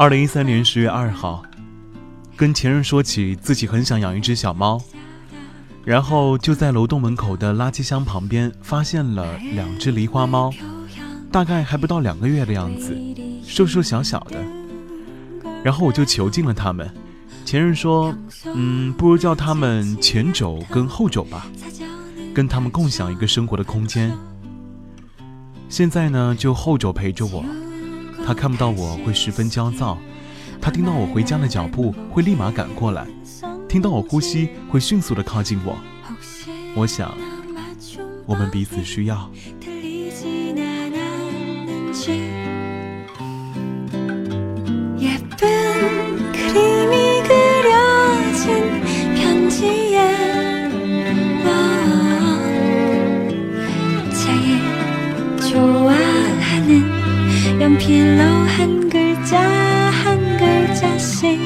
二零一三年十月二号，跟前任说起自己很想养一只小猫，然后就在楼栋门口的垃圾箱旁边发现了两只狸花猫，大概还不到两个月的样子，瘦瘦小小的。然后我就囚禁了它们。前任说：“嗯，不如叫它们前肘跟后肘吧，跟它们共享一个生活的空间。”现在呢，就后肘陪着我。他看不到我会十分焦躁，他听到我回家的脚步会立马赶过来，听到我呼吸会迅速的靠近我。我想，我们彼此需要。 연필로 한 글자 한 글자씩.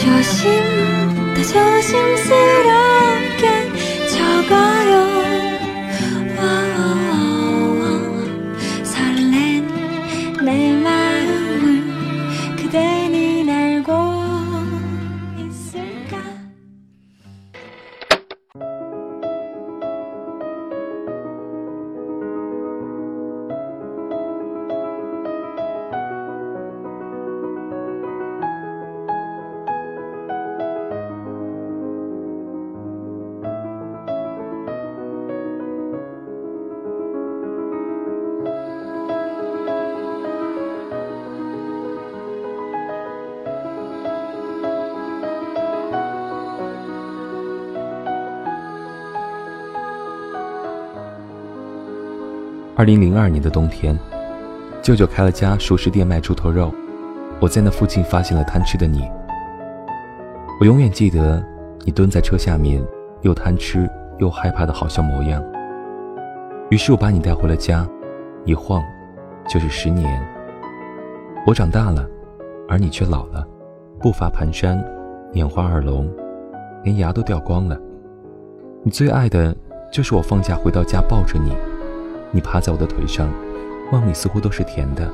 조심 더 조심스레 二零零二年的冬天，舅舅开了家熟食店卖猪头肉，我在那附近发现了贪吃的你。我永远记得你蹲在车下面，又贪吃又害怕的好笑模样。于是我把你带回了家，一晃就是十年。我长大了，而你却老了，步伐蹒跚，眼花耳聋，连牙都掉光了。你最爱的就是我放假回到家抱着你。你趴在我的腿上，梦里似乎都是甜的。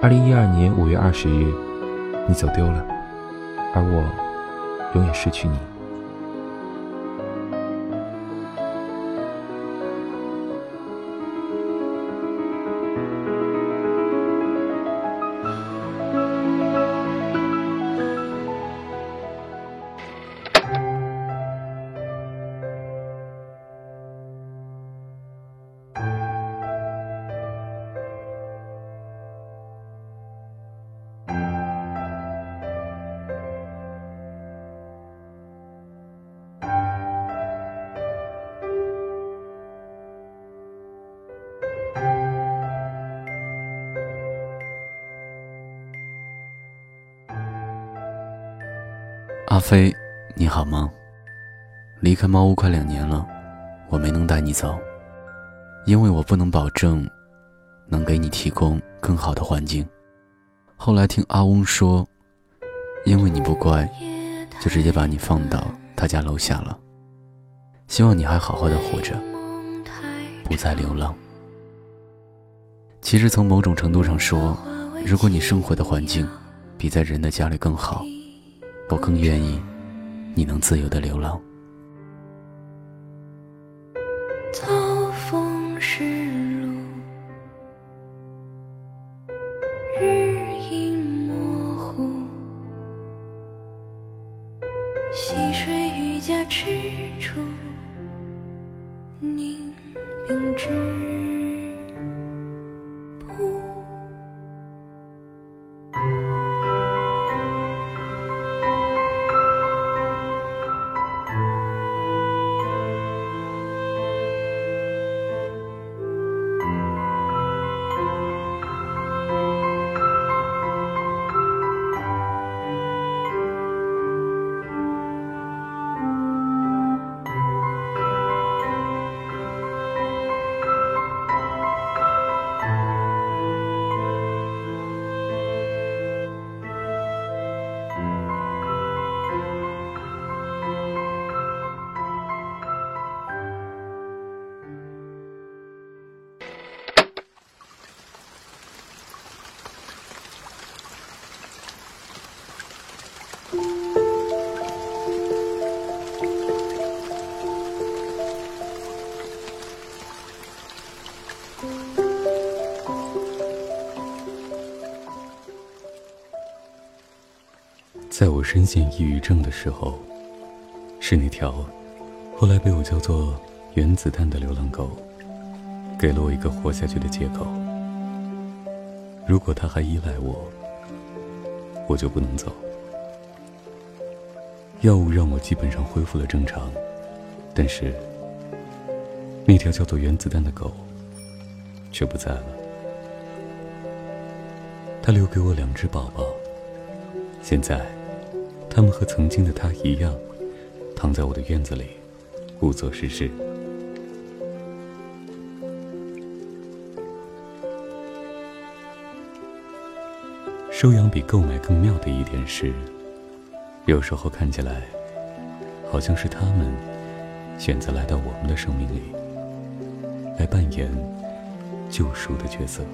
二零一二年五月二十日，你走丢了，而我永远失去你。阿飞，你好吗？离开猫屋快两年了，我没能带你走，因为我不能保证能给你提供更好的环境。后来听阿翁说，因为你不乖，就直接把你放到他家楼下了。希望你还好好的活着，不再流浪。其实从某种程度上说，如果你生活的环境比在人的家里更好。我更愿意，你能自由的流浪。秋风湿路，日影模糊，溪水愈加赤楚，凝冰之。在我深陷抑郁症的时候，是那条后来被我叫做原子弹的流浪狗给了我一个活下去的借口。如果它还依赖我，我就不能走。药物让我基本上恢复了正常，但是那条叫做原子弹的狗。却不在了。他留给我两只宝宝，现在。他们和曾经的他一样，躺在我的院子里，无所事事。收养比购买更妙的一点是，有时候看起来，好像是他们选择来到我们的生命里，来扮演救赎的角色。